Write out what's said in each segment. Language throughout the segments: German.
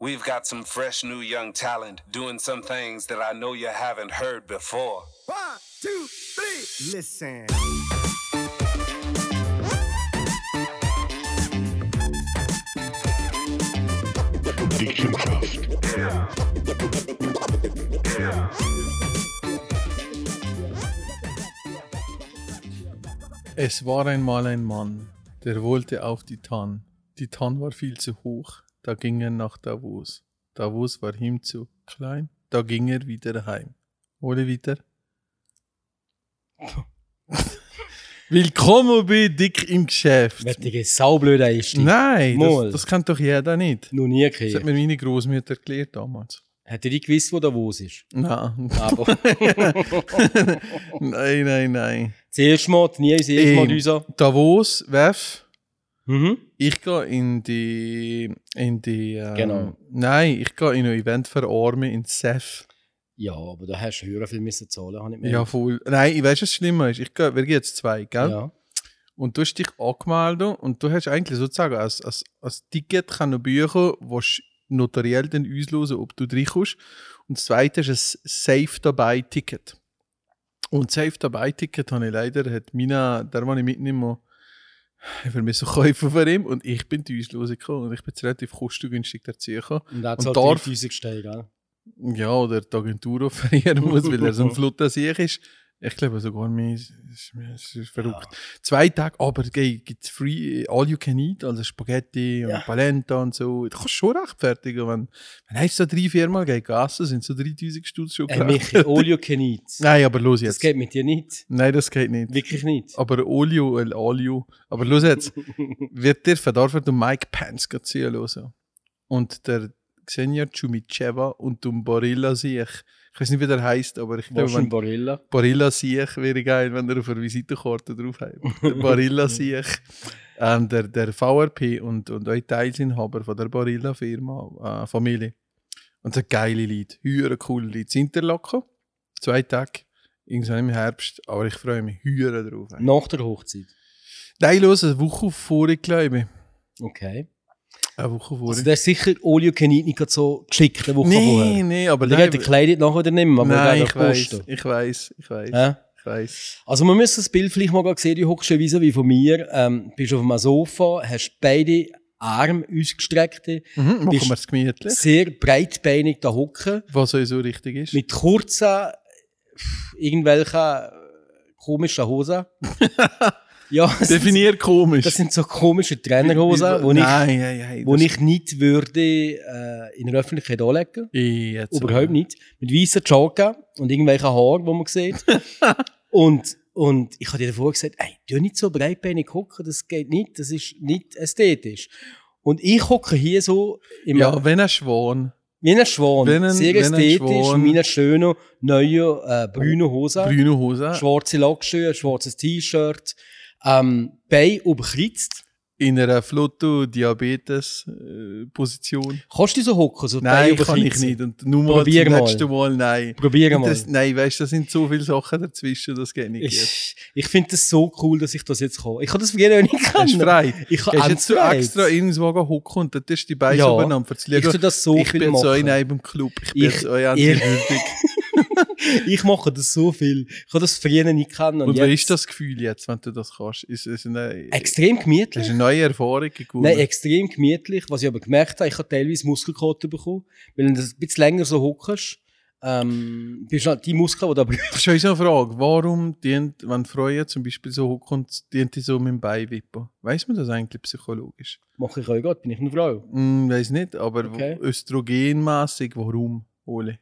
We've got some fresh new young talent doing some things that I know you haven't heard before. One, two, three. Listen. Es war einmal ein Mann, der wollte auf die Tann. Die Tann war viel zu hoch, da ging er nach Davos. Davos war ihm zu klein, da ging er wieder heim. Ole wieder. Willkommen bei Dick im Geschäft. Wettige saublöder ist die. Nein, Mal. das, das kennt doch jeder nicht. Noch nie Das hat gehört. mir meine Großmutter erklärt damals. Hätte ich gewusst, wo Davos ist. Nein. Aber nein, nein, nein. zuerst mal, nie das erste Mal Ähm, unser. Davos, WEF. Mhm. Ich gehe in die. In die ähm, Genau. Nein, ich gehe in ein Event für Arme in SEF. Ja, aber da hast du höher viel müssen zahlen, habe ich mir. Ja, voll. Nein, ich weiß, was schlimmer ist. Ich gehe, wir gehen jetzt zwei, gell? ja. Und du hast dich angemeldet und du hast eigentlich sozusagen als, als, als Ticket können Bücher, wo du notariell dann auslösen, ob du reinkommst. Und das zweite ist ein Safe dabei Ticket. Und Safe dabei Ticket habe ich leider, hat Mina, der, den ich mitnehme, ich will mir so kaufen von ihm und ich bin die Auslose gekommen und ich bin relativ kostengünstig dazu gekommen. Und da Und zahlt darf- 3000 Steine, gell? Ja, oder die Agentur offerieren muss, weil er so ein Flutter sich ist. Ich glaube sogar mehr, es ist, ist verrückt. Zwei Tage, aber gibt es free, all you can eat, also Spaghetti und Ja. Polenta und so. Das kannst du schon rechtfertigen. Wenn, wenn eins so drei, vier Mal geht essen, sind so 3000 Stutz schon Äh, Michi, gerechtfertigt. Olio can eat. Nein, aber los Das jetzt. geht mit dir nicht. Nein, das geht nicht. Wirklich nicht. Aber Olio, el Olio. Aber los jetzt. wird dir darf du Mike Pence ziehen hören. Und der Xenia Chumicheva und du Borilla sich. Ich weiß nicht, wie der heißt, aber ich glaube, ein wenn Barilla. Barilla Siech wäre geil, wenn er auf einer Visitenkarte drauf hat. Der Barilla Siech. Ähm, der, der VRP und, und auch Teilsinhaber von der Barilla Firma, äh, Familie. Und so geile Lied, höhere coole Lied. Interlaken, zwei Tage, irgendwann im Herbst, aber ich freue mich höher drauf. Nach der Hochzeit. Nein, los, eine Woche vorher, glaube ich. Okay. Eine Woche vorher. Also, das ist sicher Olio can eat nicht so geschickt, eine Woche nee, vorher. nee, aber Der nein, geht die Kleidung nachher wieder mehr, aber nein, der ich weiß, ich weiß, ich weiß, ich weiß. Also man müsste das Bild vielleicht mal sehen, du hockst schon wie von mir, ähm, bist auf einem Sofa, hast beide Arme ausgestreckt, Mhm, machen wir es gemütlich. sehr breitbeinig da hocken, Was so richtig ist. mit kurzen, irgendwelchen komischen Hosen. ja, das, Definier komisch. das sind so komische Trainerhosen, wo ich, nein, nein, nein, wo ich nicht würde äh, in der Öffentlichkeit anlegen. Jetzt. Überhaupt nicht. Mit weißen Joggen und irgendwelchen Haaren, die man sieht. und, und ich habe dir davor gesagt, ey, tu nicht so breitbeinig hocken, das geht nicht, das ist nicht ästhetisch. Und ich hocke hier so im, Ja, wenn ein Schwan, wie ein Schwan, ein- sehr ästhetisch, in meiner schönen, neuen, äh, brünen Hose, grüne Hose, schwarze Lackschuhe, schwarzes T-Shirt, ähm, Bein überkritzt. in einer Flotto-Diabetes-Position. Kannst du so hocken, so nein, kann ich nicht. Und nur mal Probier zum mal. letzten Mal, nein. Probier mal. Interess- Nein, weißt du, da sind so viele Sachen dazwischen, das geht nicht. Ich, ich finde das so cool, dass ich das jetzt kann. Ich kann das früher nicht können. du frei? Ich Gehst habe jetzt du extra irgendwo hocken und dann du die Beine Ja. aufeinander zu Ich tue das so Ich viel bin jetzt so in einem Club. Ich bin Ich- euer ihr- antiwürdig. Ich mache das so viel. Ich habe das früher nicht kennen. Und, Und wie ist das Gefühl jetzt, wenn du das kannst? Ist es eine, Extrem ist gemütlich. eine neue Erfahrung gewonnen? Nein, extrem gemütlich. Was ich aber gemerkt habe, ich habe teilweise Muskelkater bekommen. Weil du ein bisschen länger so hockst, ähm, bist halt die Muskeln, die da brauchst. Das ist eine Frage. Warum dient, wenn Freuen zum Beispiel so hochkommt, dient die so mit dem Bein wippen? Weiß man das eigentlich psychologisch? Mache ich auch gerade, bin ich eine Frau. Hm, weiß nicht, aber Okay. östrogenmäßig, warum? Ole?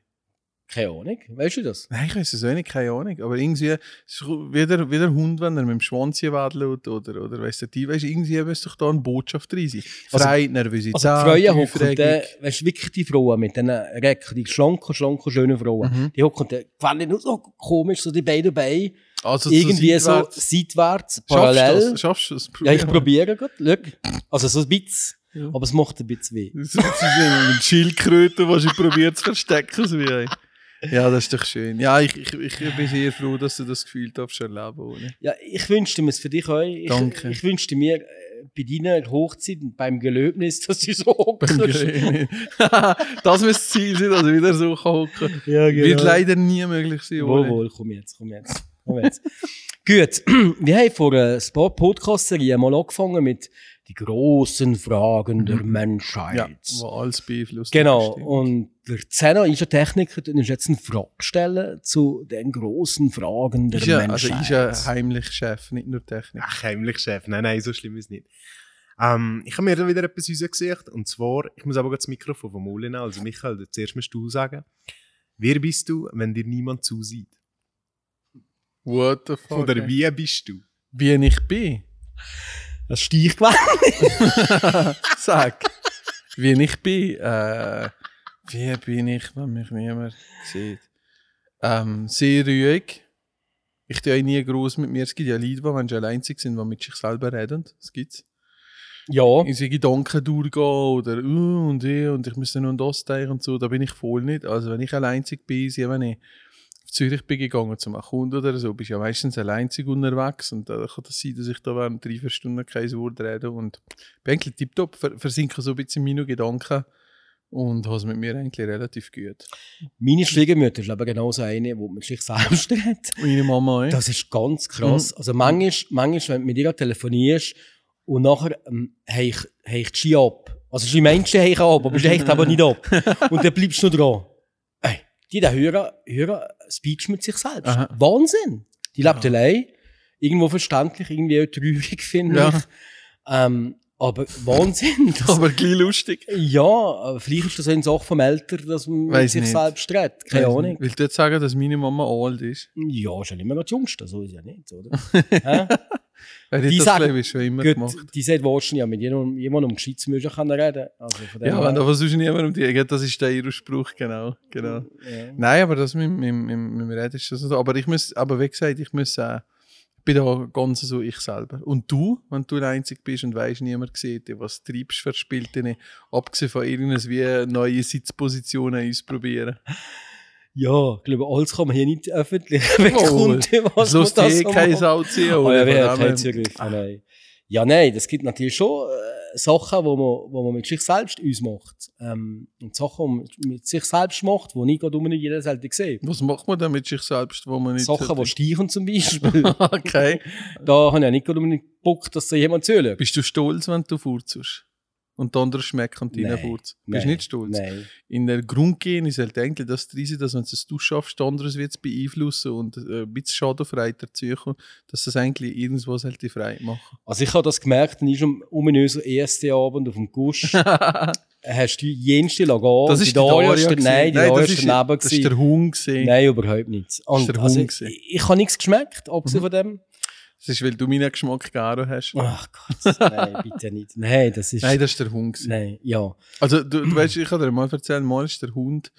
Keine Ahnung. Weißt du das? Nein, ich weiß es auch nicht, keine Ahnung. Aber irgendwie, es ist wie der, wie der Hund, wenn er mit dem Schwanz hier wedelt oder, oder weißt du, die, weißt, irgendwie müsste doch da eine Botschaft drin sein. Also- Frei, Nervosität, Also die Frauen hocken, weißt du, wirklich die Frauen mit diesen Recken, die schlanken, schlanken, schönen Frauen, Mhm. die hocken dann quasi nur so komisch, so die beiden Beine, Also irgendwie seitwärts. so seitwärts, Schaffst du parallel. das? Schaffst du das? Ja, ich probiere gerade. Also so ein bisschen. Ja. Aber es macht ein bisschen weh. Das ist eine Schildkröte, die ich probiert zu verstecken. So wie ja, das ist doch schön. Ja, ich, ich, ich bin sehr froh, dass du das Gefühl darfst erleben ohne. Ja, ich wünschte mir es für dich auch. Ich, Danke. Ich wünschte mir, äh, bei deiner Hochzeit beim Gelöbnis, dass du so hockst. Das muss das Ziel sein, dass ich wieder so hocken Ja, genau. Wird leider nie möglich sein. Wohl, wohl, komm jetzt, komm jetzt. Komm jetzt. Gut, wir haben vor einer Podcast-Serie mal angefangen mit die großen Fragen der Menschheit. Ja, wo alles beeinflusst. Genau, und der Zeno ist ein Techniker, der uns jetzt eine Frage stellen zu den großen Fragen der ist ja, also Menschheit. ist ja heimlich Chef, nicht nur Technik. Ach, heimlich Chef. Nein, nein, so schlimm ist es nicht. Ähm, ich habe mir da wieder etwas rausgesucht. Und zwar, ich muss aber das Mikrofon vom Mole nehmen. Also, Michael, zuerst musst du sagen. Wer bist du, wenn dir niemand zusieht? What the fuck? Oder ey. wie bist du? Wie ich bin. das Steichgewand. Sag. wie ich bin. Äh, wie bin ich, wenn mich niemand sieht? Ähm, sehr ruhig. Ich tue nie groß mit mir. Es gibt ja Leute, die, wenn sie allein sind, die mit sich selber reden. Das gibt's. Ja, in so Gedanken durchgehen oder uh, und eh und ich müsste an das denken und so, da bin ich voll nicht. Also wenn ich alleinzig bin, sie, wenn ich auf Zürich bin gegangen zum Kunden oder so, bist du ja meistens alleinzig unterwegs und da kann das sein, dass ich da während drei, vier Stunden kein Wort rede und bin eigentlich tiptop, ver versinke so ein bisschen in meine Gedanken und habe es mit mir eigentlich relativ gut. meine Schwiegermutter ist aber genauso eine, die mit sich selbst redet. Meine Mama, eh? Das ist ganz krass. Also manchmal, manchmal, wenn du mit ihr telefonierst und nachher ähm, heich, heich die Ski ab. Also sie meint, sie heich ab, aber sie hecht aber nicht ab. Und dann bleibst du noch dran. Ey, die da hören, hören Speech mit sich selbst. Aha. Wahnsinn. Die lebt allein. Irgendwo verständlich, irgendwie auch traurig, finde Ja. ich. Ähm, aber Wahnsinn. Das, aber gleich lustig. ja, aber vielleicht ist das eine Sache vom Älter, dass man Weiss sich nicht. selbst redet. Keine Weiss Ahnung. nicht. Willst du jetzt sagen, dass meine Mama alt ist? Ja, ist ja nicht mehr die Jüngste, so ist ja nicht, oder? Hä? Weil Die das sagen- ich schon immer Gut, gemacht. die sagt wahrscheinlich, ja, mit jemandem, jemandem um Gescheites müssen können reden. Also von Ja, wenn versuchst du niemand um die Ecke, das ist der ihr Spruch, genau. genau. Ja. Nein, aber das mit, mit, mit, mit dem Reden ist das so. Aber ich muss, aber wie gesagt, ich muss äh, ich bin da ganz so ich selber. Und du, wenn du der Einzige bist und weißt, niemand sieht dich, was treibst du für Spielchen, abgesehen von irgendwas wie neue Sitzpositionen ausprobieren. ja, ich glaube, alles kann man hier nicht öffentlich bekunden, was Das lässt man eh so keine macht. Sau ziehen. Oh, oder? ja, Von haben dem keinen her- Zugriff. Nein. Ja, nein, das gibt natürlich schon äh, Sachen, wo man, wo man mit sich selbst ausmacht. Ähm, und Sachen, die man mit sich selbst macht, die nicht gerade unbedingt jeder selten sieht. Was macht man denn mit sich selbst, wo man nicht... Sachen, die steichen zum Beispiel. okay. da habe ich ja nicht gerade unbedingt Bock, dass da jemand zuhört. Bist du stolz, wenn du furzest? Und die anderen schmecken deinen Nein. Furz? Bist Nein. du nicht stolz? Nein. in der Grundgehen ist halt eigentlich das drin, dass wenn du es schaffst, anderes wird es beeinflussen und äh, ein bisschen schadenfrei dazu kommen, dass das eigentlich irgendwas halt die frei machen. Also ich habe das gemerkt, dann ist am ominösen ersten Abend auf dem Gusch, hast du jenste Lagan. das ist die Daria gewesen. Nein, die Nein, Daria das ist daneben. das ist der Hund gesehen. Nein, überhaupt nicht. Und der also, ich, ich habe nichts geschmeckt, abgesehen Mhm. von dem. Das ist, weil du meinen Geschmack gar hast. Ach Gott, nein, bitte nicht. Nein, das ist... Nein, das ist der Hund. gewesen. nein, ja. Also du, du weißt, ich kann dir mal erzählen, mal ist der Hund,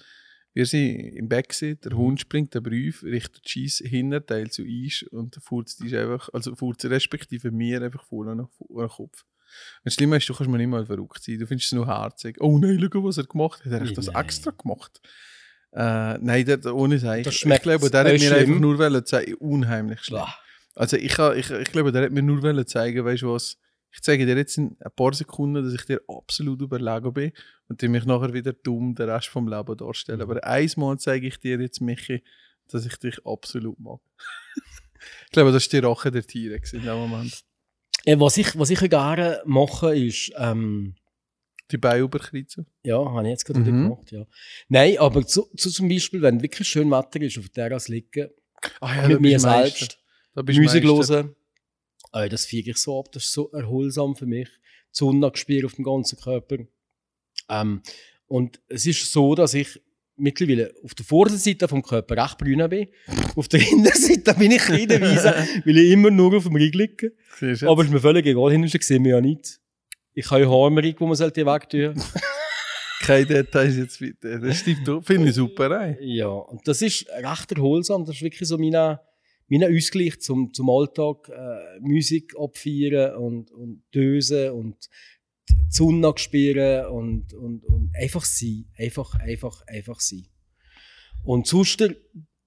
wir sind im Bett gewesen, der Hund springt den Brief Richtung Scheiss Hinterteil zu Eis und der Furz ist einfach, also Furz respektive mir einfach vorne nach vor den Kopf. Und das Schlimme ist, du kannst mir nicht mal verrückt sein, du findest es nur herzig. Oh nein, schau, was er gemacht hat, hat er das Nein. extra gemacht? Äh, nein, der, ohne Sagen. Das Ich schmeckt glaube, der hat mir einfach nur wollen unheimlich schlimm. Also ich, ich, ich glaube, der hat mir nur wollen zeigen, weißt du was, ich zeige dir jetzt in ein paar Sekunden, dass ich dir absolut überlegen bin und die mich nachher wieder dumm den Rest vom Leben darstellen. Aber einmal zeige ich dir jetzt, Michi, dass ich dich absolut mag. ich glaube, das war die Rache der Tiere in dem Moment. Äh, was, ich, was ich gerne mache, ist... Ähm, Die Beine überkreuzen. ja, habe ich jetzt gerade Mhm. gemacht, ja. Nein, aber zu, zu zum Beispiel, wenn wirklich schön Wetter ist, auf der Terrasse liegen, Ah ja, mit mir selbst, Da bist Musik hören. Äh, das fiege ich so ab, das ist so erholsam für mich. Die Sonne auf dem ganzen Körper. Ähm, und es ist so, dass ich mittlerweile auf der Vorderseite vom Körper recht brün bin. Auf der Hinterseite bin ich reinweise, weil ich immer nur auf dem Rücken liege. Aber ist mir völlig egal, hinten sehen wir ja nicht. Ich habe ja Haarmerig, wo man sollte wegtun. Keine Details jetzt bitte. Das stimmt, doch. finde ich super. Ey. Ja, und das ist recht erholsam. Das ist wirklich so mein, mein Ausgleich zum, zum Alltag. Äh, Musik abfeiern und, und dösen und die Sonne spüren und, und, und einfach sein. Einfach, einfach, einfach sein. Und sonst,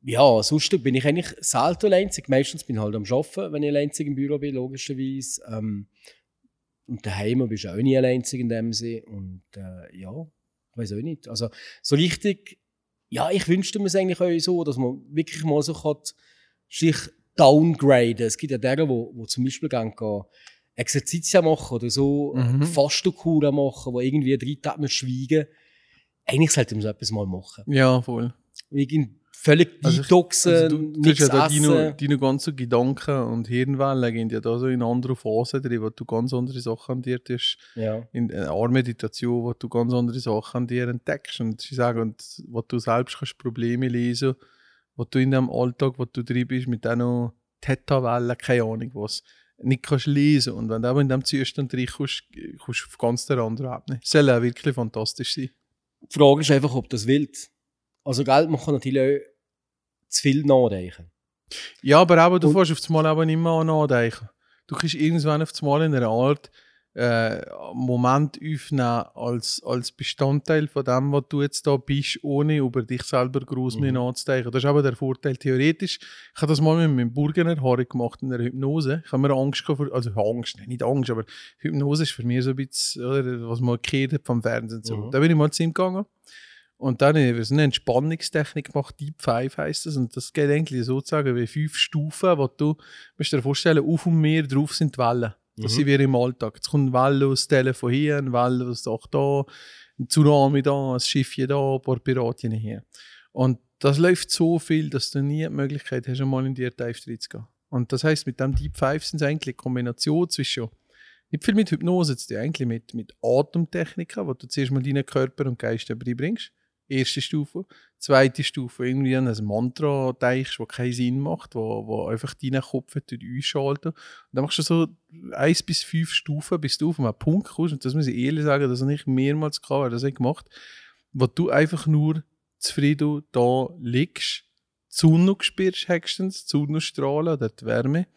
ja, sonst bin ich eigentlich selten alleinzig. Meistens bin ich halt am Arbeiten, wenn ich alleinzig im Büro bin, logischerweise. Ähm, und daheim bist du auch nie allein in dem Sinn. Und äh, ja, ich weiß auch nicht. Also so richtig, ja, ich wünschte mir es eigentlich auch so, dass man wirklich mal so kann, sich downgraden. Es gibt ja die, wo, wo zum Beispiel gehen, gehen Exerzitien machen oder so, Mhm. Fastenkuren machen, wo irgendwie drei Tage schweigen Eigentlich sollte man so etwas mal machen. Ja, voll. Irgend völlig Also detoxen, Also du, nichts ja da essen. deine, deine ganzen Gedanken und Hirnwellen gehen ja da so in andere Phasen drin, wo du ganz andere Sachen an dir hast. ja. In einer Meditation, wo du ganz andere Sachen an dir entdeckst. Und sie sagen, und wo du selbst kannst Probleme lesen, wo du in dem Alltag, wo du drin bist, mit diesen Theta-Wellen, keine Ahnung was, nicht kannst lesen. Und wenn du aber in diesem Zustand reinkommst, kommst du auf ganz der andere Ebene. Das soll auch wirklich fantastisch sein. Die Frage ist einfach, ob das willst. Also, Geld, man kann natürlich auch zu viel nachdenken. Ja, aber aber du fährst auf das Mal aber nicht mehr an nachdenken. Du kannst irgendwann auf das Mal in einer Art äh, Moment aufnehmen als, als Bestandteil von dem, was du jetzt da bist, ohne über dich selber groß Mhm. nachzudenken. Das ist aber der Vorteil. Theoretisch, ich habe das mal mit meinem Burgenerfahrung gemacht in der Hypnose. Ich habe mir Angst gehabt, vor, also Angst, nicht Angst, aber Hypnose ist für mich so ein bisschen, oder, was man gehört hat vom Fernsehen. So. Mhm. Da bin ich mal zu ihm gegangen. Und dann habe ich eine Entspannungstechnik gemacht, Deep Five heisst das. Und das geht eigentlich sozusagen wie fünf Stufen, wo du, musst dir vorstellen, auf und mehr drauf sind die Wellen. Das Mhm. sind wir im Alltag. Jetzt kommt eine Welle aus Telefon hier, eine Welle aus Dach da, ein Tsunami da, ein Schiffchen da, ein paar Piratien hier. Und das läuft so viel, dass du nie die Möglichkeit hast, einmal in die Tiefe zu gehen. Und das heißt, mit dem Deep Five sind es eigentlich eine Kombination zwischen nicht viel mit Hypnose, tun, eigentlich mit, mit Atemtechniken, wo du zuerst mal deinen Körper und Geist beibringst. Erste Stufe. Zweite Stufe, irgendwie an ein Mantra denkst, das keinen Sinn macht, wo, wo einfach deinen Kopf einschalten. Und dann machst du so eins bis fünf Stufen, bis du auf einen Punkt kommst. Und das muss ich ehrlich sagen, das habe ich mehrmals gehabt, das habe ich gemacht, wo du einfach nur zufrieden da liegst, die Sonne spürst, höchstens, die Sonnenstrahlen oder die Wärme,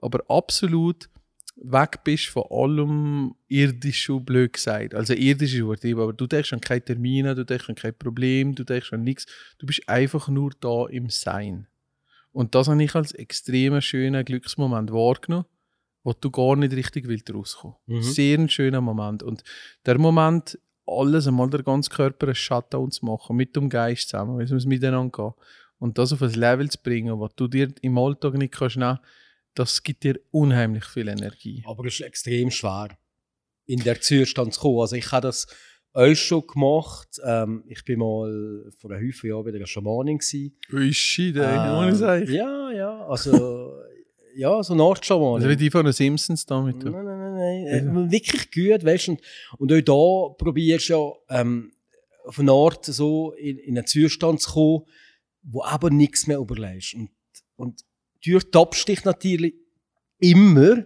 aber absolut weg bist von allem irdischen, blöd gesagt. Also irdisch ist übertrieben, aber du denkst an keine Termine, du denkst an kein Problem, du denkst an nichts. Du bist einfach nur da im Sein. Und das habe ich als extrem schönen Glücksmoment wahrgenommen, wo du gar nicht richtig willst rauskommen. Mhm. Sehr ein schöner Moment. Und der Moment, alles einmal der ganze Körper einen Shutdown zu machen, mit dem Geist zusammen, wie es miteinander geht. Und das auf ein Level zu bringen, was du dir im Alltag nicht kannst nehmen, das gibt dir unheimlich viel Energie. Aber es ist extrem schwer, in der Zustand zu kommen. Also ich habe das auch schon gemacht. Ähm, ich bin mal vor einem Haufen Jahren wieder eine Schamanin. Ui, shit, ey, Ähm, ohne Sag. Ja, ja, also ja, so eine Art Schamanin. Also wie die von den Simpsons damit. Nein, nein, nein, nein. Äh, wirklich gut, weißt du. Und, und auch da probierst du ja, ähm, auf eine Art so in, in einen Zustand zu kommen, wo aber nichts mehr überlegst. Und, und du tappst dich natürlich immer,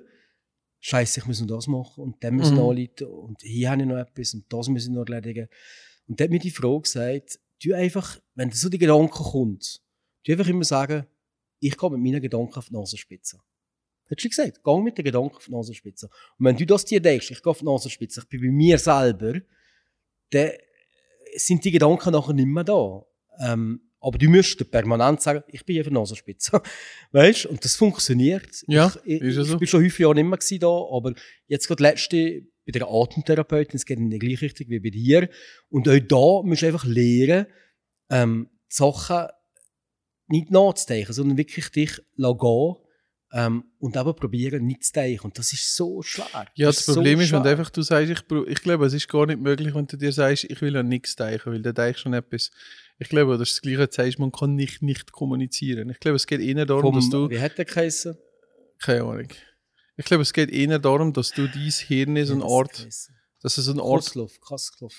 Scheiße, ich muss noch das machen und dann ich Mhm. noch anrufen und hier habe ich noch etwas und das muss ich noch erledigen. Und dann hat mir die Frau gesagt, du einfach, wenn so die Gedanken kommt, du einfach immer sagen, ich gehe mit meinen Gedanken auf die Nasenspitze. Hat sie gesagt, geh mit den Gedanken auf die Nasenspitze. Und wenn du das dir denkst, ich gehe auf die Nasenspitze, ich bin bei mir selber, dann sind die Gedanken nachher nicht mehr da. Ähm, aber du müsstest permanent sagen, ich bin der Nasenspitze. weißt? Und das funktioniert. Ja, ich, ich, ja ich so. bin schon häufig Jahre nicht mehr da, aber jetzt gerade letzte bei der Atemtherapeutin, es geht in die gleiche Richtung wie bei dir. Und auch da musst du einfach lernen, ähm, die Sachen nicht nachzudenken, sondern wirklich dich gehen ähm, und eben probieren, nicht zu denken. Und das ist so schwer. Ja, das, Problem so ist, wenn du schwer. einfach du sagst, ich, ich glaube, es ist gar nicht möglich, wenn du dir sagst, ich will an nichts denken, weil dann denkst du an etwas. Ich glaube, das ist das Gleiche, du sagst, man kann nicht, nicht kommunizieren. Ich glaube, es geht eher darum, Vom, dass du. Wie hat der geheißen? Keine Ahnung. Ich glaube, es geht eher darum, dass du dein Hirn so eine Art, dass es eine Art, Maslow, Maslow.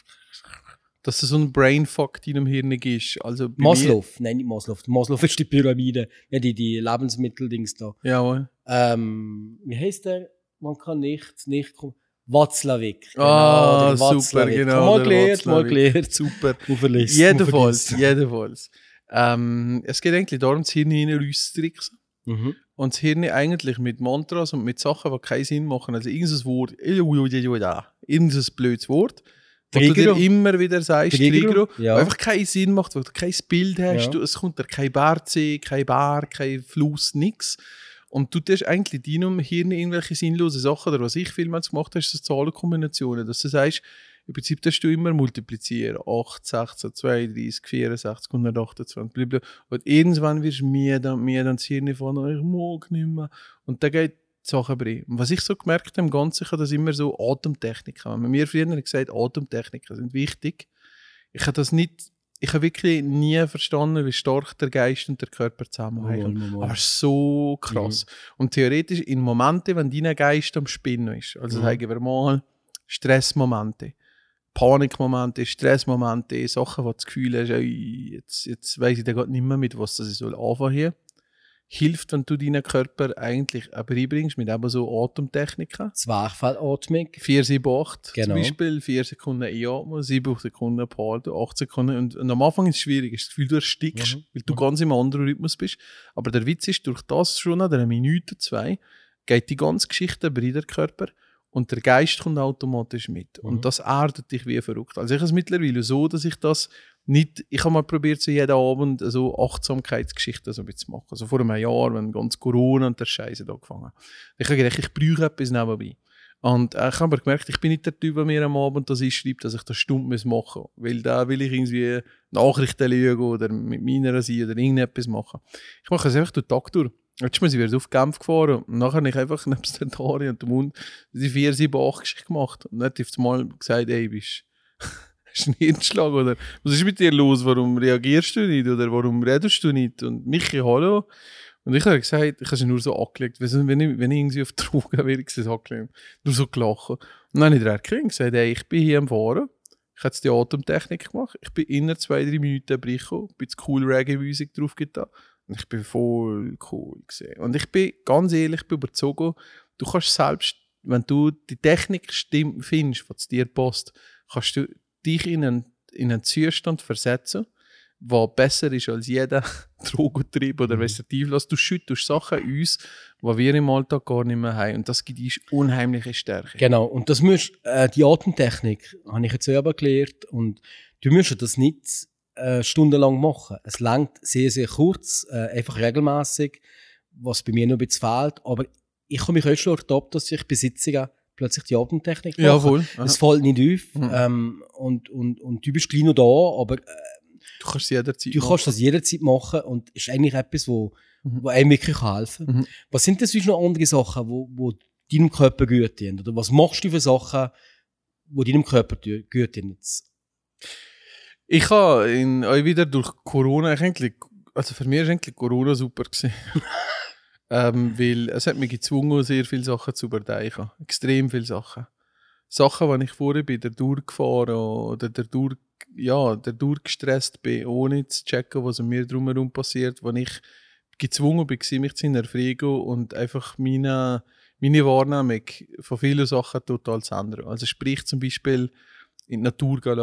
dass es so ein Brainfuck deinem Hirn ist. Also Maslow, nein, nicht Maslow. Maslow ist die Pyramide, ja, die, die Lebensmitteldings da. Jawohl. Ähm, wie heißt der? Man kann nicht, nicht kommen. Watzlawick. Ah, super, Watzlawick. genau. Mal der gelernt, mal gelernt. Super. Man Jedenfalls, vergisst. jedenfalls. Ähm, es geht eigentlich darum, das Hirn hineinzutricksen. Mhm. Und das Hirn eigentlich mit Mantras und mit Sachen, die keinen Sinn machen. Also irgendein Wort, irgendein blödes Wort, wo du dir Trigger. immer wieder sagst, Trigger, Trigger, ja. einfach keinen Sinn macht, wo du kein Bild hast, Ja. du, es kommt dir kein Bergsee, kein Berg, kein Fluss, nichts. Und du tust eigentlich in deinem Hirn irgendwelche sinnlose Sachen, oder was ich vielmals gemacht habe, ist das Zahlenkombinationen, dass du sagst, im Prinzip tust du immer multiplizieren. 8, 16, 32, 64, 128, blablabla. Und irgendwann wirst du müde und müde und das Hirn von, ich mag nicht mehr. Und dann geht die Sache rein. Und was ich so gemerkt habe im Ganzen, ich habe das immer so Atemtechniken. Wenn man mir früher gesagt Atemtechniken sind wichtig. Ich habe das nicht, ich habe wirklich nie verstanden, wie stark der Geist und der Körper zusammenhängen. Aber so krass. Und theoretisch in Momenten, wenn dein Geist am Spinnen ist, also Mhm. sagen wir mal Stressmomente, Panikmomente, Stressmomente, Sachen, wo das Gefühl hast, ey, jetzt, jetzt weiss ich da gerade nicht mehr, mit was das ich soll anfangen hier. Hilft, wenn du deinen Körper eigentlich auch beibringst, mit eben so Atemtechniken. Zwerchfellatmung. 4, 7, 8 Genau. zum Beispiel, 4 Sekunden einatmen, 7 Sekunden behalten, 8 Sekunden. Und, und am Anfang ist es schwierig, ist das Gefühl, du erstickst, Mhm. weil du ganz im anderen Rhythmus bist. Aber der Witz ist, durch das schon nach einer Minute, zwei, geht die ganze Geschichte über den Körper und der Geist kommt automatisch mit. Mhm. Und das erdet dich wie verrückt. Also ich habe es mittlerweile so, dass ich das nicht, ich habe mal probiert, so jeden Abend so Achtsamkeitsgeschichten so zu machen. Also vor einem Jahr, wenn ganz Corona und der Scheiße angefangen. Ich habe gedacht, ich brauche etwas nebenbei. Und äh, ich habe gemerkt, ich bin nicht der Typ, der mir am Abend das einschreibt, dass ich das stumm machen muss. Weil da will ich irgendwie Nachrichten lügen oder mit meiner sein oder irgendetwas machen. Ich mache es einfach durch den Tag durch. Jetzt sind wir wieder auf Genf gefahren und nachher habe ich einfach nebst der Dari und dem Mund die 4, 7, 8 Geschichte gemacht. Und dann hat mal gesagt, ey, bist hast einen Hirnschlag oder was ist mit dir los? Warum reagierst du nicht oder warum redest du nicht? Und Michi, hallo? Und ich habe gesagt, ich habe sie nur so angelegt, wenn ich, wenn ich irgendwie auf Drogen wäre, ich sie angelegt. Nur so gelachen. Und dann habe ich und gesagt, hey, ich bin hier am Fahren. Ich habe jetzt die Atemtechnik gemacht. Ich bin inner zwei, drei Minuten reingekommen, bin jetzt cool Reggae-Musik drauf getan. Und ich bin voll cool gesehen. Und ich bin ganz ehrlich, ich bin überzogen, du kannst selbst, wenn du die Technik stimm, findest, was dir passt, kannst du dich in einen, in einen Zustand versetzen, der besser ist als jeder Drogentrieb oder Teufel was. Du schüttest Sachen uns, die wir im Alltag gar nicht mehr haben. Und das gibt uns unheimliche Stärke. Genau, und das musst, äh, die Atemtechnik habe ich jetzt selber gelernt und du musst das nicht äh, stundenlang machen. Es langt sehr, sehr kurz, äh, einfach regelmäßig, was bei mir noch ein bisschen fehlt, aber ich habe mich auch schon ertappt, dass ich bei Sitzungen plötzlich die Atemtechnik mache. Jawohl. Aha. Es fällt nicht auf Mhm. ähm, und, und, und du bist gleich noch da, aber äh, Du kannst es jederzeit du machen. kannst das jederzeit machen und ist eigentlich etwas, wo, Mhm. wo einem wirklich helfen kann. Mhm. Was sind denn sonst noch andere Sachen, wo, wo deinem Körper gut tun? Oder was machst du für Sachen, wo deinem Körper gut tun? Ich habe in, auch wieder durch Corona eigentlich, also für mich ist eigentlich Corona super gewesen. ähm, weil es hat mich gezwungen, sehr viele Sachen zu überdenken. Extrem viele Sachen. Sachen, die ich vorher bin, der durchgefahren oder der durch, ja, der durchgestresst bin, ohne zu checken, was um mir drumherum passiert, wo ich gezwungen bin, mich zu hinterfragen und einfach meine, meine Wahrnehmung von vielen Sachen total zu ändern. Also sprich zum Beispiel in die Natur gehen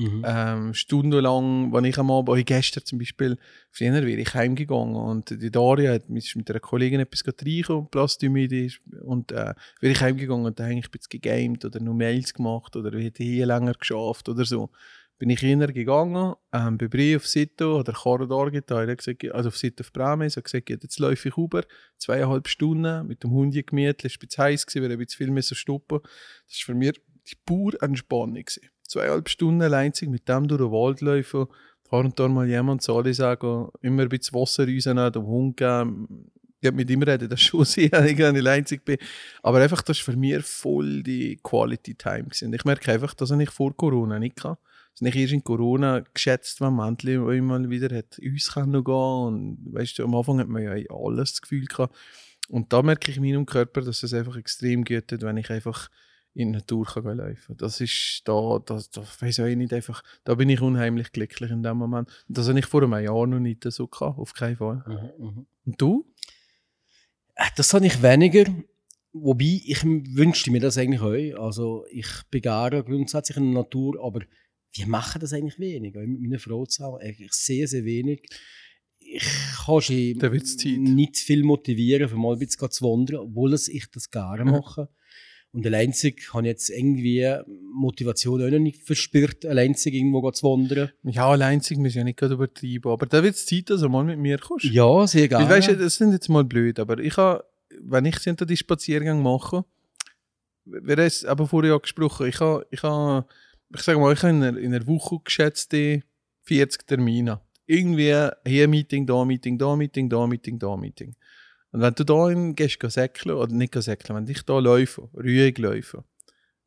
laufen ähm, stundenlang, wenn ich am Abend, auch gestern zum Beispiel, früher wäre ich heimgegangen und die Daria hat mich mit einer Kollegin etwas und Plastimide und äh, wäre ich heimgegangen und dann habe ich ein bisschen gegamed oder nur Mails gemacht oder hätte hier länger geschafft oder so. Bin ich hinter gegangen, ähm, bei Brie auf Sito oder Karre da getan, hat also auf Sito auf Bremen, so gesagt, jetzt laufe ich über, zweieinhalb Stunden mit dem Hund gemütlich, es war ein bisschen heiß, weil er ein bisschen viel stoppen. Das war für mich die pure Entspannung. Gewesen. Zweieinhalb Stunden allein mit dem durch den Wald laufen, hier und da mal jemand Sorry sagen, immer ein bisschen Wasser rausnehmen, dem Hund geben. Ich hab mit ihm reden, das schon sehr, wenn ich einzig bin. Aber einfach, das war für mich voll die Quality Time. Gewesen. Ich merke einfach, dass ich vor Corona nicht kann. Das nicht erst in Corona geschätzt, wenn man endlich mal wieder hat uns können gehen und weißt du, am Anfang hat man ja alles das Gefühl gehabt. Und da merke ich in meinem Körper, dass es einfach extrem gut tut, wenn ich einfach in die Natur kann gehen laufen Das ist da, das, das weiß ich nicht einfach, da bin ich unheimlich glücklich in dem Moment. Das habe ich vor einem Jahr noch nicht so gehabt, auf keinen Fall. Mhm, Und du? Äh, Das habe ich weniger. Wobei, ich wünschte mir das eigentlich auch. Also, ich bin gerne grundsätzlich in der Natur, aber wir machen das eigentlich wenig. Auch mit meiner Frau zusammen. Eigentlich sehr, sehr wenig. Ich kann sie nicht viel motivieren, für mal ein bisschen zu wandern, obwohl ich das gerne Mhm. mache. Und alleinzig habe ich jetzt irgendwie Motivation auch noch nicht verspürt, alleinzig irgendwo zu wandern. Ja, alleinzig müssen ja nicht gerade übertreiben. Aber da wird es Zeit, dass du mal mit mir kommst. Ja, sehr Weil, gerne. weißt du, das sind jetzt mal blöd, aber ich habe, wenn ich hinter die Spaziergang mache, wir haben es aber vorher ja gesprochen, ich habe, ich habe, ich sage mal, ich habe in einer, in einer Woche geschätzte 40 Termine. Irgendwie hier Meeting, da Meeting, da Meeting, da Meeting, da ein Meeting. Und wenn du da gehst, geh säckeln, oder nicht säckeln, wenn ich da laufe, ruhig laufe,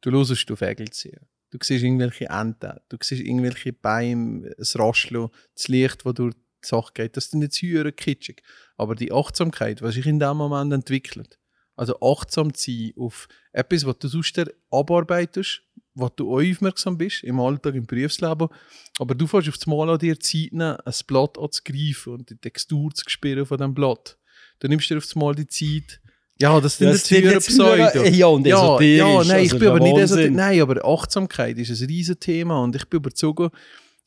du hörst du Vögel ziehen. Du siehst irgendwelche Enten, du siehst irgendwelche Beine, das Rascheln, das Licht, das durch die Sache geht. Das ist nicht höher kitschig. Aber die Achtsamkeit, was sich in dem Moment entwickelt, also achtsam zu sein auf etwas, was du sonst abarbeitest, was du aufmerksam bist, im Alltag, im Berufsleben, aber du fährst auf das Mal an dir Zeit nehmen, ein Blatt anzugreifen und die Textur zu spüren von diesem Blatt. Du nimmst dir auf das Mal die Zeit, ja, das sind Das höher- Pseudo. Ja, und Ja, ja, nein, ich also bin aber nicht der esoterisch. Nein, aber Achtsamkeit ist ein riesen Thema und ich bin überzeugt,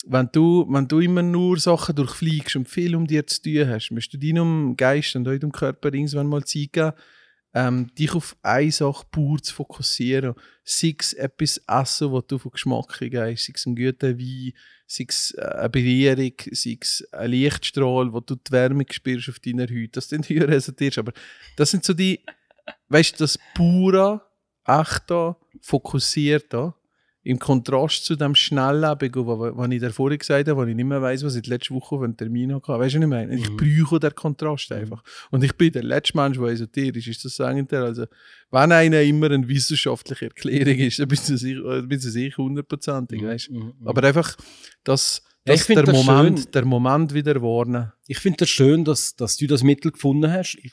wenn du, wenn du immer nur Sachen durchfliegst und viel um dir zu tun hast, musst du deinem Geist und deinem Körper irgendwann mal Zeit geben, ähm, dich auf eine Sache pur zu fokussieren. Sei es etwas essen, was du von Geschmack hast, sei es ein guter Wein, sei es äh, eine Berührung, sei es ein Lichtstrahl, wo du die Wärme spürst auf deiner Haut. Das sind höher esoterisch, aber das sind so die, weißt du, das pure, echte, fokussierte, im Kontrast zu dem Schnelllebigen, was ich dir vorhin gesagt habe, wo ich nicht mehr weiss, was ich letzte Woche für einen Termin hatte. Weißt du, was ich meine? Ich Mhm. brauche den Kontrast einfach. Und ich bin der letzte Mensch, der esoterisch ist, das sagen wir. Also, wenn einer immer eine wissenschaftliche Erklärung ist, dann bist du sicher, äh, hundertprozentig, weißt du? Mhm, mhm. Aber einfach, dass, ich dass find der, Moment, schön. der Moment wieder warnen. Ich finde das schön, dass, dass du das Mittel gefunden hast. Ich,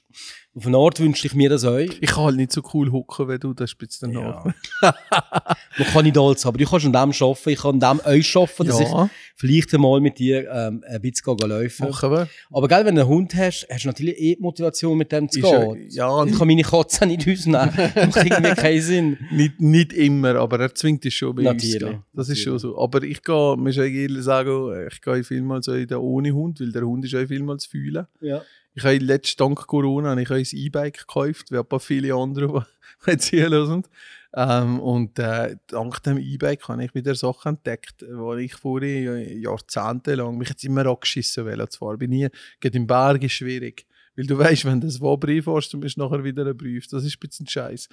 auf eine Art wünsche ich mir das auch. Ich kann halt nicht so cool hocken, wie du, das spitzt dann Ja. Man kann nicht alles, aber du kannst an dem arbeiten. Ich kann an dem euch arbeiten, dass ich Ja, vielleicht einmal mit dir ähm, ein bisschen gehen laufen machen wir. Aber gell, wenn du einen Hund hast, hast du natürlich eh die Motivation, mit dem zu Ist gehen. ja, ich kann meine Katze nicht rausnehmen. Macht irgendwie keinen Sinn. Nicht, nicht immer, aber er zwingt dich schon bei uns. Natürlich, gell. Das ist schon natürlich. so. Aber ich gehe, muss ich ehrlich sagen, ich gehe vielmals so in den ohne Hund, weil der Hund ist auch vielmals fühlen. Ja. Ich habe letztes dank Corona habe ich habe ein E-Bike gekauft, wie ein paar viele andere, die jetzt hier hören. Ähm, und äh, dank dem E-Bike habe ich wieder Sachen entdeckt, die ich vorher jahrzehntelang mich jetzt immer angeschissen will. Zwar bin ich geht im Berg ist schwierig, weil du weißt, wenn du das Wabri fährst, du musst nachher wieder einen Brief. Das ist ein bisschen scheiß.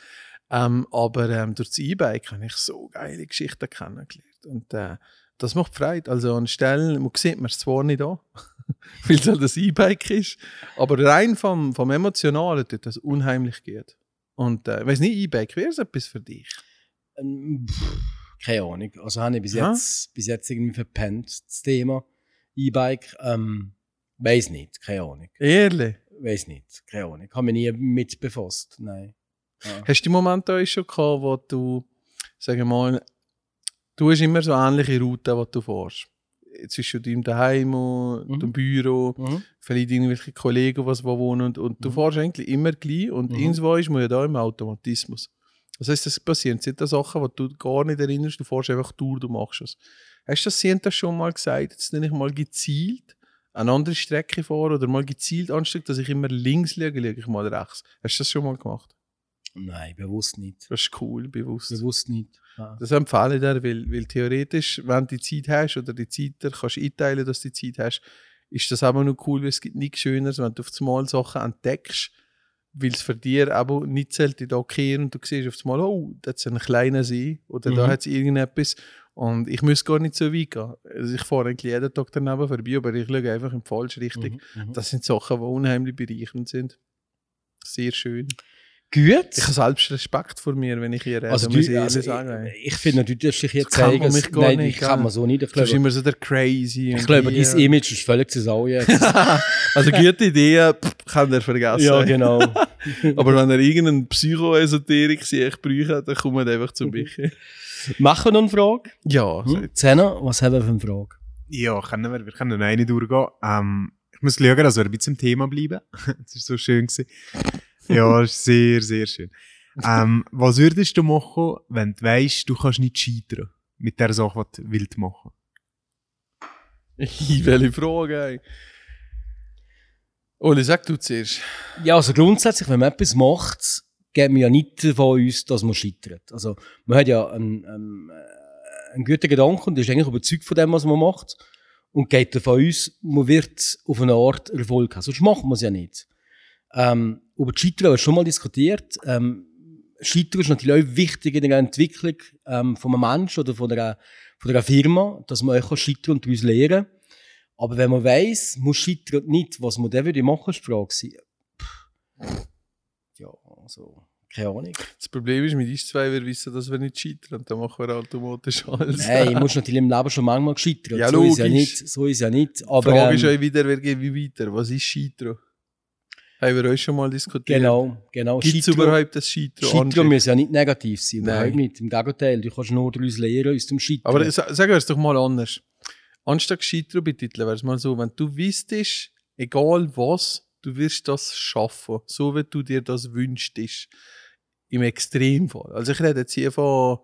Ähm, aber ähm, durch das E-Bike habe ich so geile Geschichten kennengelernt. Und äh, das macht Freude. Also an Stellen, man sieht man es zwar nicht an, weil es halt das E-Bike ist, aber rein vom, vom Emotionalen tut das unheimlich gut. Und äh, ich weiß nicht, E-Bike, wäre es etwas für dich? Ähm, pff, keine Ahnung. Also habe ich bis jetzt, bis jetzt irgendwie verpennt, das Thema E-Bike. Ähm, weiß nicht, keine Ahnung. Ehrlich? Weiß nicht, keine Ahnung. Habe mich nie mit befasst. Nein. Ja. Hast du Momente schon gehabt, wo du, sagen wir mal, du hast immer so ähnliche Routen, die du fährst? Zwischen deinem Daheim und Mhm. dem Büro, Mhm. vielleicht irgendwelche Kollegen, die wo wohnen und, und du Mhm. fährst eigentlich immer gleich und Mhm. irgendwo ist man ja da im Automatismus. Das heißt, das passieren sind das Sachen, die du gar nicht erinnerst, du fährst einfach durch, du machst es. Hast du das, das schon mal gesagt, jetzt nenne ich mal gezielt eine andere Strecke fahren oder mal gezielt anstatt, dass ich immer links liege, liege ich mal rechts. Hast du das schon mal gemacht? Nein, bewusst nicht. Das ist cool, bewusst. Bewusst nicht. Ja. Das empfehle ich dir, weil, weil theoretisch, wenn du die Zeit hast oder die Zeit dir kannst einteilen, dass du die Zeit hast, ist das aber nur cool, weil es gibt nichts Schöneres, wenn du auf einmal Sachen entdeckst, weil es für dich aber nicht zählt, da kehren und du siehst auf einmal, oh, da ist ein kleiner See oder da Mhm. hat es irgendetwas und ich muss gar nicht so weit gehen. Also ich fahre eigentlich jeden Tag daneben vorbei, aber ich schaue einfach in die falsche Richtung. Mhm, mhm. Das sind Sachen, die unheimlich bereichernd sind. Sehr schön. Gut. Ich habe selbst Respekt vor mir, wenn ich hier rede, also, muss ich du, also sagen. ich, ich finde natürlich, dass ich jetzt So kennt zeigen, man mich gar nein, nicht, ich kann man so nicht. Ich Du bist immer so der Crazy. ich glaube hier- dein Image ist völlig zu sau jetzt. also gute Ideen kann er vergessen. ja, genau. Aber wenn er irgendeinen Psychoesoterik sich braucht, dann kommt er einfach zu mir. Machen wir noch eine Frage? Ja, Hm? Was haben wir für eine Frage? Ja, können wir, wir können noch eine durchgehen. Ähm, ich muss schauen, dass wir ein bisschen im Thema bleiben. das ist so schön gewesen. Ja, ist sehr, sehr schön. Ähm, was würdest du machen, wenn du weißt, du kannst nicht scheitern mit der Sache, die du willst machen? welche Frage, ey. Oli, sag du zuerst. Ja, also grundsätzlich, wenn man etwas macht, geht man ja nicht davon aus, dass man scheitert. Also, man hat ja einen, einen, einen guten Gedanken und ist eigentlich überzeugt von dem, was man macht. Und geht davon aus, man wird auf eine Art Erfolg haben. Sonst macht man es ja nicht. Ähm, über die Scheitern haben wir schon mal diskutiert. Ähm, Scheitern ist natürlich auch wichtig in der Entwicklung ähm, von einem Menschen oder von einer, von einer Firma, dass man auch scheitern und daraus lernen kann. Aber wenn man weiss, man scheitert nicht, was man dann würde machen, ist die Frage. Ja, also, keine Ahnung. Das Problem ist, mit uns zwei, wir wissen, dass wir nicht scheitern. Dann machen wir automatisch alles. Nein, ich muss natürlich im Leben schon manchmal gescheitert. Ja, so ist ja logisch. nicht. So ist ja nicht. Die Aber, Frage ist ähm, auch wieder, wer geht wie weiter? Was ist Scheitern? Haben wir euch schon mal diskutiert? Genau, genau. Gibt es überhaupt das Scheitern? Scheitern muss ja nicht negativ sein, Nein. überhaupt nicht. Im Gegenteil, du kannst nur daraus lernen aus dem Scheitern. Aber sa- sagen wir es doch mal anders. Anstatt Scheitern betiteln, wäre es mal so, wenn du wüsstest, egal was, du wirst das schaffen, so wie du dir das wünschst. Im Extremfall. Also ich rede jetzt hier von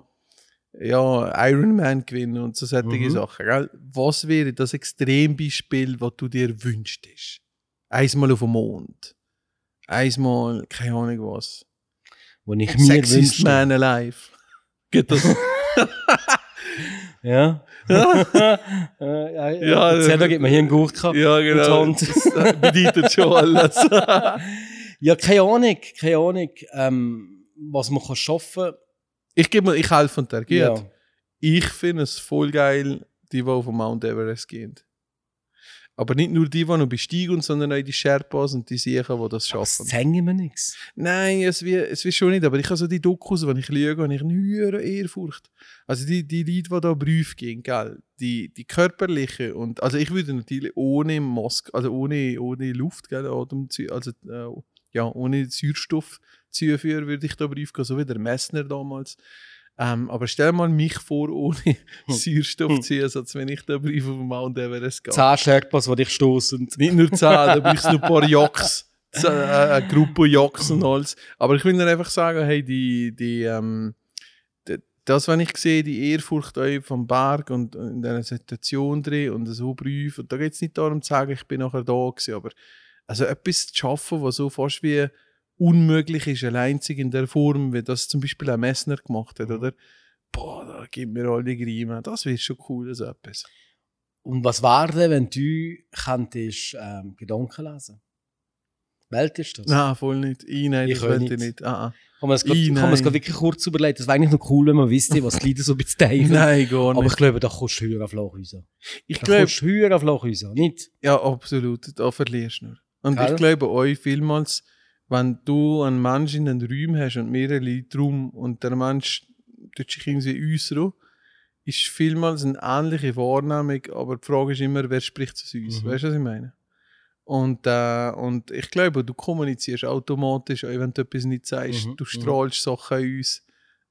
ja, Ironman gewinnen und so solche Mhm. Sachen. Gell? Was wäre das Extrembeispiel, was du dir wünschst? Einmal auf dem Mond. Einmal, keine Ahnung was. wo ich mir Sexiest. Man alive. Geht das? Ja. Äh, ja, Ja, ja. Erzähl, äh, gibt mir hier einen Gurken. Ja, genau. Und Das bedeutet schon alles. Ja, keine Ahnung, keine Ahnung, ähm, was man kann schaffen ich gebe mal, ich helfe dir, gut. Ja. Ich finde es voll geil, die, die auf den Mount Everest gehen. Aber nicht nur die, die noch besteigen, sondern auch die Sherpas und die Siechen, die das Das schaffen. zeigen wir nichts. Nein, es wird, es wird schon nicht, aber ich habe so die Dokus, wenn ich schaue, habe ich eine höhere Ehrfurcht. Also die, die Leute, die da Prüf gehen, gell, die, die körperliche und, also ich würde natürlich ohne Maske, also ohne, ohne Luft, gell, Atem, also äh, ja, ohne Sauerstoff zuführen, würde ich da Prüf gehen, so wie der Messner damals. Ähm, aber stell mal mich vor, ohne Sauerstoffzusatz, wenn ich da Brief auf den Mount Everest gehe. Zehn Sherpas, die dich stoßen. Nicht nur 10, da brauchst du noch ein paar Jocks. Äh, Eine Gruppe Jocks und alles. Aber ich will dir einfach sagen, hey, die, die, ähm, das, wenn ich sehe, die Ehrfurcht vom Berg und in dieser Situation drin und so Prüfe, und da geht es nicht darum zu sagen, ich bin nachher da gewesen, aber also etwas zu schaffen, was so fast wie unmöglich ist, alleinzig in der Form, wie das zum Beispiel ein Messner gemacht hat, oder? Boah, da gibt mir alle Grime. Das wäre schon cool, so etwas. Und was wäre denn, wenn du könntest, ähm, Gedanken lesen? Welt ist das? Nein, voll nicht. Ich, nein, Ich das ich nicht. nicht. Ah, ah. Kann man nein. grad wirklich kurz überlegen? Das wäre eigentlich noch cool, wenn man wüsste, was die Leute so ein bisschen denken. Nein, gar Aber nicht. ich glaube, da kommst du höher auf Flachhäuser. Ich Da glaube, kommst du höher auf Flachhäuser. Nicht? ja, absolut. Da verlierst du nur. Und Gell? ich glaube euch vielmals, wenn du einen Menschen in den Räumen hast und mehrere Leute rum und der Mensch tut sich irgendwie äußern, ist vielmals eine ähnliche Wahrnehmung, aber die Frage ist immer, wer spricht zu uns? Mhm. Weißt du, was ich meine? Und, äh, und ich glaube, du kommunizierst automatisch, auch wenn du etwas nicht sagst. Mhm, Du mhm. strahlst Sachen an uns.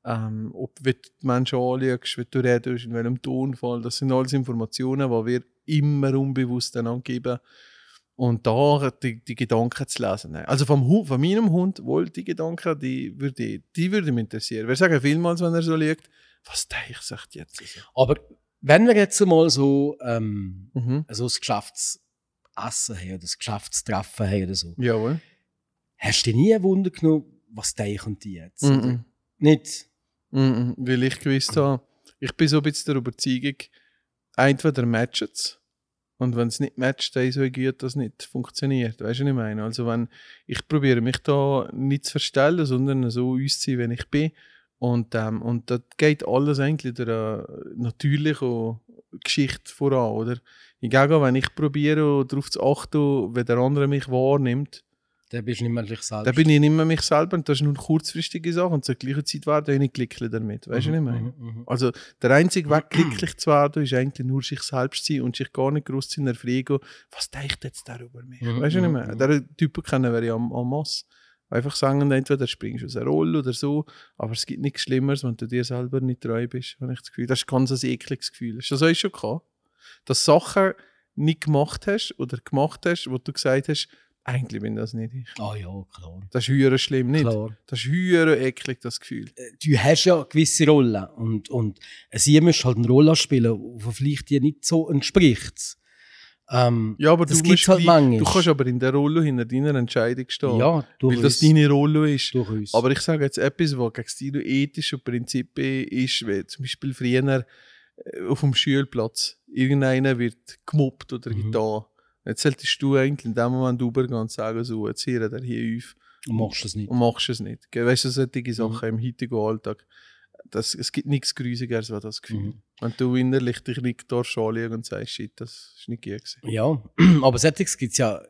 Ähm, ob wie du die Menschen anschaust, wie du redest, in welchem Tonfall. Das sind alles Informationen, die wir immer unbewusst einander geben. Und da die, die Gedanken zu lesen. Nein. Also vom Hund, von meinem Hund, wohl die Gedanken, die würde, die würde mich interessieren. Wir sagen vielmals, wenn er so liegt, was denke ich jetzt? Aber wenn wir jetzt mal so, ähm, Mhm. so das Geschäftsessen haben oder das Geschäftstreffen haben oder so, Jawohl. hast du dir nie Wunder genommen, was denken die jetzt? oder? Mhm. Nicht? Mhm, weil ich gewusst habe, ich bin so ein bisschen der Überzeugung, entweder matchen es und wenn es nicht matcht, dann so gut, dass es nicht funktioniert. Weißt du, was ich meine? Also wenn ich probiere mich da nicht zu verstellen, sondern so auszuziehen, wie ich bin. Und, ähm, und das geht alles eigentlich der äh, natürlichen Geschichte voran, oder? Hingegen, wenn ich probiere, darauf zu achten, wie der andere mich wahrnimmt, Da bist du nicht mehr dich selbst. da bin ich nicht mehr mich selber und das ist nur eine kurzfristige Sache und zur gleichen Zeit werde ich nicht glücklich damit. Weißt du, was ich meine? Mhm, mhm. Also der einzige Weg, glücklich zu werden, ist eigentlich nur sich selbst sein und sich gar nicht groß zu hinterfragen, was denkt jetzt der über mich? Mhm, Weißt du, was ich mhm, meine? mhm. Der Typen kennen wir ja am, am Mass. Einfach sagen, entweder springst du aus einer Rolle oder so, aber es gibt nichts Schlimmeres, wenn du dir selber nicht treu bist, habe ich das Gefühl. Das ist ganz ein ekliges Gefühl. Hast du das auch schon gehabt? Dass Sachen nicht gemacht hast oder gemacht hast, wo du gesagt hast, eigentlich bin das nicht ich. Ah ja, klar. Das ist höher schlimm, nicht? klar. Das ist höher eklig, das Gefühl. Du hast ja gewisse Rollen und, und sie musst halt eine Rolle spielen, die vielleicht dir nicht so entspricht. Ähm, Ja, aber das du, musst halt gleich- du kannst aber in der Rolle hinter deiner Entscheidung stehen. ja, weil durchaus. das deine Rolle ist. durchaus. Aber ich sage jetzt etwas, was gegen Stilo ethische Prinzipien ist, wie zum Beispiel früher äh, auf dem Schulplatz. Irgendeiner wird gemobbt oder Mhm. getan. Jetzt solltest du eigentlich in dem Moment übergehen und sagen, so, jetzt hier der hier auf Und machst du es nicht. und machst es nicht. Weißt du, solche Mhm. Sachen im heutigen Alltag. Das, es gibt nichts Grüßigeres als das Gefühl. Mhm. Wenn du innerlich dich nicht anschauen und sagst, shit, das ist nicht gut gewesen. Ja, aber solches gibt es ja,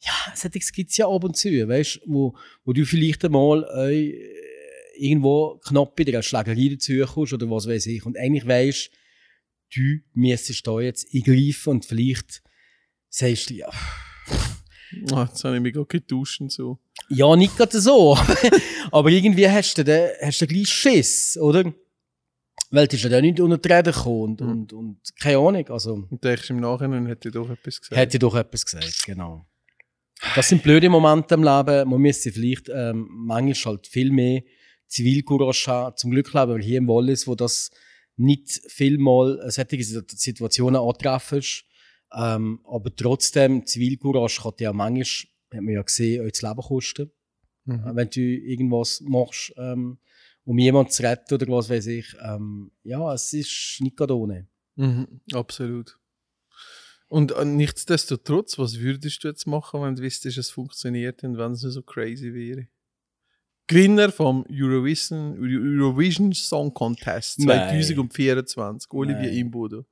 ja, solches gibt's ja ab und zu, weißt wo, wo du vielleicht einmal äh, irgendwo knapp bei der Schlägerei dazu kommst oder was weiß ich. Und eigentlich weißt du, müsstest da jetzt eingreifen und vielleicht sagst du, ja, Ah, jetzt habe ich mich gerade und so. ja, nicht gerade so, aber irgendwie hast du den, hast du den gleich Schiss, oder? Weil du ja nicht unter die Räder gekommen und, Mhm. und, und keine Ahnung, also Und denkst im Nachhinein, hätte ich doch etwas gesagt. hätte ich doch etwas gesagt, genau. Das sind blöde Momente im Leben. Man müsste vielleicht ähm, manchmal halt viel mehr Zivilcourage haben. Zum Glück leben wir hier im Wallis, wo das nicht vielmal äh, solche Situationen antreffen. Ähm, aber trotzdem, Zivilcourage kann dir ja manchmal, hat man ja gesehen, auch das Leben kosten. Mhm. Äh, Wenn du irgendwas machst, ähm, um jemanden zu retten oder was weiß ich. Ähm, ja, es ist nicht gerade ohne. Mhm, absolut. Und äh, nichtsdestotrotz, was würdest du jetzt machen, wenn du wüsstest, es funktioniert und wenn es so crazy wäre? Gewinner vom Eurovision, Eurovision Song Contest Nein. 2024, Olivier. Imbodo,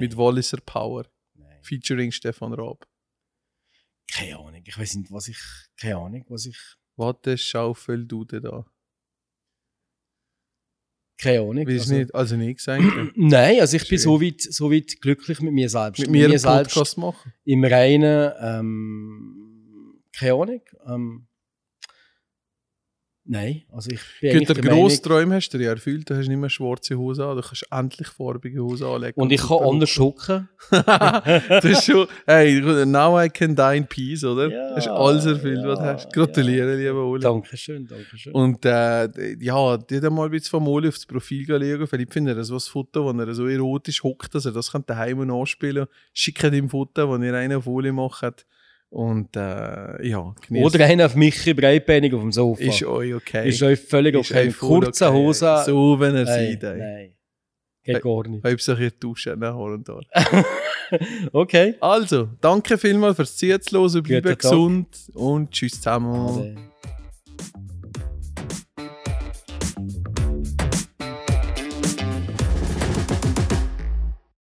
mit Walliser Power. Featuring Stefan Raab. Keine Ahnung. Ich weiß nicht, was ich. Keine Ahnung, was ich. Warte, Schaufel du da. Keine Ahnung. Weiß also- nicht, also nichts eigentlich. Nein, also ich bin Schön. so weit, so weit glücklich mit mir selbst. Mit mir einen selbst Podcast machen. im Reinen. Ähm, keine Ahnung. Ähm, nein, also ich bin Wenn eigentlich du der grosse Meinung, Träume hast, du dir erfüllt, du hast nicht mehr schwarze Hose an, du kannst endlich farbige Hose anlegen. und ich kann anders schucken. das ist schon, hey, now I can die in peace, oder? Ja, hast alles erfüllt, ja, was du hast. Gratuliere, ja. lieber Oli. Dankeschön, Dankeschön. Und äh, ja, die dann mal ein bisschen vom Oli aufs Profil schauen. Vielleicht findet er so ein Foto, wo er so erotisch hockt, dass er das kann daheim anspielen kann. Schickt ihm ein Foto, wo ihr einen auf Oli macht. Und äh, ja, genießt. Oder einer auf mich breitbeinig auf dem Sofa. ist euch okay. Ist euch völlig Ist okay. voll Kurze okay. Hose. So, wenn er Nein, seid. ey. nein. Geht gar nicht. Hauptsache duschen nach und da. okay. Also, danke vielmals fürs Zuhören, Tag. gesund und tschüss zusammen. Ade.